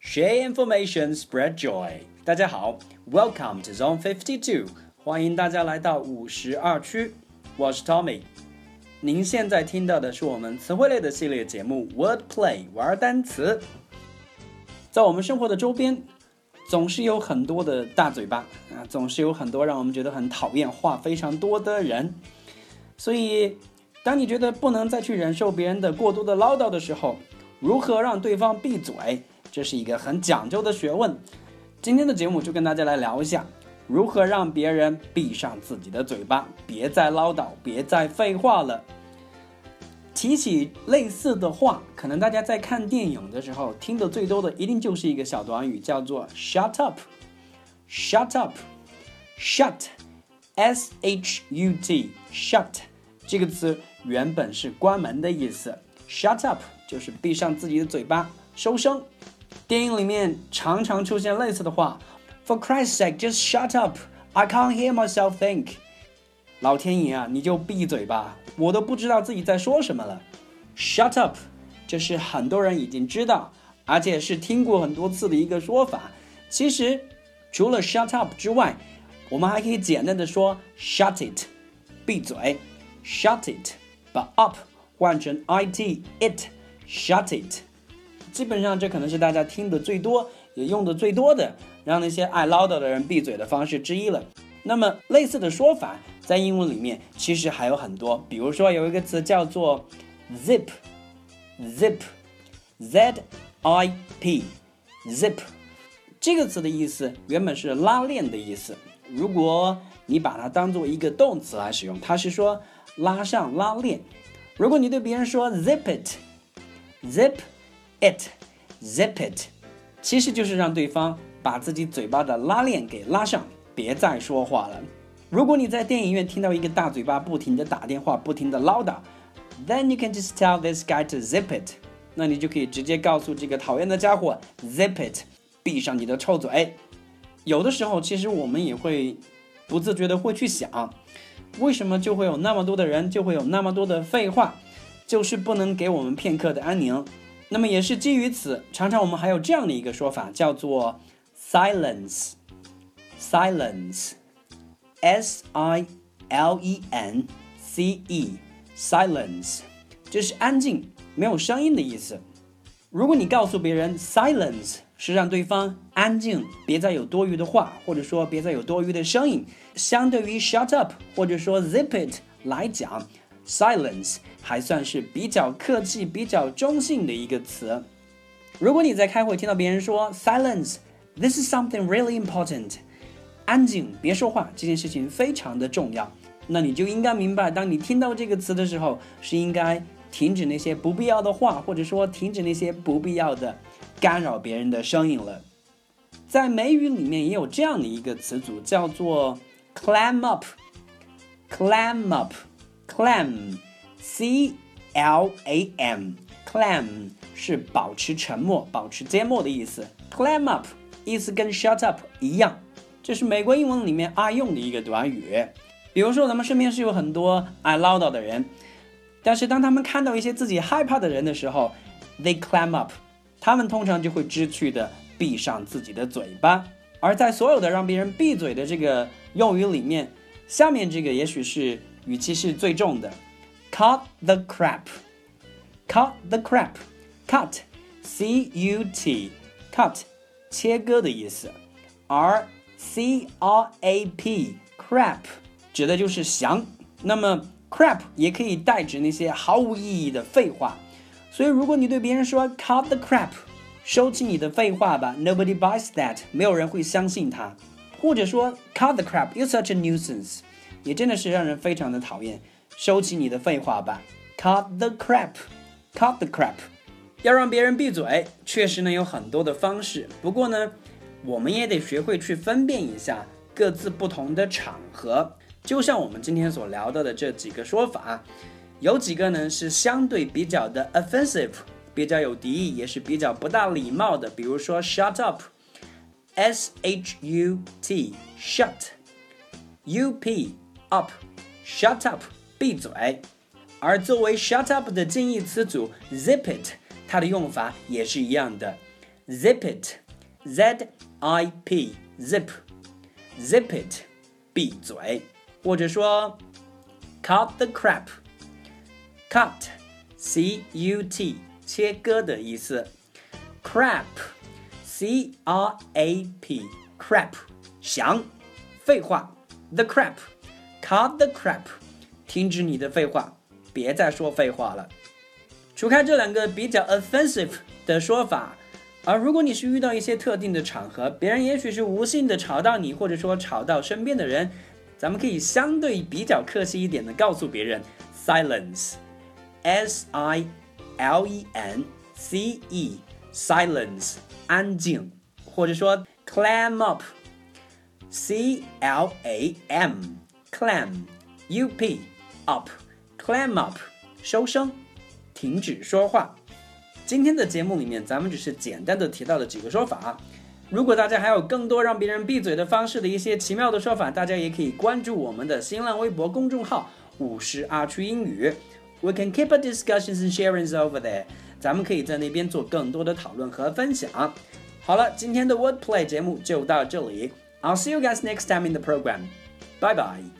，Share information, spread joy。大家好，Welcome to Zone Fifty Two，欢迎大家来到五十二区，我是 Tommy。您现在听到的是我们词汇类的系列节目 Wordplay 玩单词。在我们生活的周边，总是有很多的大嘴巴啊，总是有很多让我们觉得很讨厌、话非常多的人。所以，当你觉得不能再去忍受别人的过多的唠叨的时候，如何让对方闭嘴，这是一个很讲究的学问。今天的节目就跟大家来聊一下，如何让别人闭上自己的嘴巴，别再唠叨，别再废话了。提起类似的话，可能大家在看电影的时候听的最多的，一定就是一个小短语，叫做 “shut up”。shut up，shut，s h u t，shut 这个词原本是关门的意思，shut up 就是闭上自己的嘴巴，收声。电影里面常常出现类似的话，For Christ's sake, just shut up! I can't hear myself think. 老天爷啊，你就闭嘴吧，我都不知道自己在说什么了。Shut up，这是很多人已经知道，而且是听过很多次的一个说法。其实，除了 shut up 之外，我们还可以简单的说 shut it，闭嘴，shut it，把 up 换成 it it，shut it。基本上这可能是大家听的最多，也用的最多的，让那些爱唠叨的人闭嘴的方式之一了。那么类似的说法在英文里面其实还有很多，比如说有一个词叫做 zip，zip，z i p，zip，这个词的意思原本是拉链的意思。如果你把它当做一个动词来使用，它是说拉上拉链。如果你对别人说 zip it，zip it，zip it，其实就是让对方把自己嘴巴的拉链给拉上。别再说话了。如果你在电影院听到一个大嘴巴不停的打电话、不停的唠叨，then you can just tell this guy to zip it。那你就可以直接告诉这个讨厌的家伙 zip it，闭上你的臭嘴。有的时候，其实我们也会不自觉的会去想，为什么就会有那么多的人，就会有那么多的废话，就是不能给我们片刻的安宁。那么也是基于此，常常我们还有这样的一个说法，叫做 silence。silence, s i l e n c e, silence，这是安静、没有声音的意思。如果你告诉别人 silence 是让对方安静，别再有多余的话，或者说别再有多余的声音，相对于 shut up 或者说 zip it 来讲，silence 还算是比较客气、比较中性的一个词。如果你在开会听到别人说 silence，this is something really important。安静，别说话，这件事情非常的重要。那你就应该明白，当你听到这个词的时候，是应该停止那些不必要的话，或者说停止那些不必要的干扰别人的声音了。在美语里面也有这样的一个词组，叫做 clam up。clam up，clam，c l a m，clam 是保持沉默、保持缄默的意思。clam up 意思跟 shut up 一样。这是美国英文里面爱用的一个短语，比如说咱们身边是有很多爱唠叨的人，但是当他们看到一些自己害怕的人的时候，they climb up，他们通常就会知趣的闭上自己的嘴巴。而在所有的让别人闭嘴的这个用语里面，下面这个也许是语气是最重的，cut the crap，cut the crap，cut，c u t，cut，切割的意思，而 C R A P crap 指的就是翔，那么 crap 也可以代指那些毫无意义的废话。所以如果你对别人说 cut the crap，收起你的废话吧，nobody buys that，没有人会相信他。或者说 cut the crap，you're such a nuisance，也真的是让人非常的讨厌。收起你的废话吧，cut the crap，cut the crap。要让别人闭嘴，确实呢有很多的方式，不过呢。我们也得学会去分辨一下各自不同的场合，就像我们今天所聊到的这几个说法，有几个呢是相对比较的 offensive，比较有敌意，也是比较不大礼貌的。比如说 shut up S H U T shut U P up shut up 闭嘴。而作为 shut up 的近义词组 zip it，它的用法也是一样的，zip it，Z I P zip zip it 闭嘴，或者说 cut the crap，cut C U T 切割的意思，crap C R A P crap 想废话，the crap cut the crap 停止你的废话，别再说废话了。除开这两个比较 offensive 的说法， 而如果你是遇到一些特定的场合，别人也许是无心的吵到你，或者说吵到身边的人，咱们可以相对比较客气一点的告诉别人 silence，s i l e n c e silence 安静，或者说 clam up，c l a m clam u p up clam up 收声。停止说话。今天的节目里面，咱们只是简单的提到了几个说法。如果大家还有更多让别人闭嘴的方式的一些奇妙的说法，大家也可以关注我们的新浪微博公众号“五十阿区英语”。We can keep a discussions and sharings over there。咱们可以在那边做更多的讨论和分享。好了，今天的 Wordplay 节目就到这里。I'll see you guys next time in the program. Bye bye.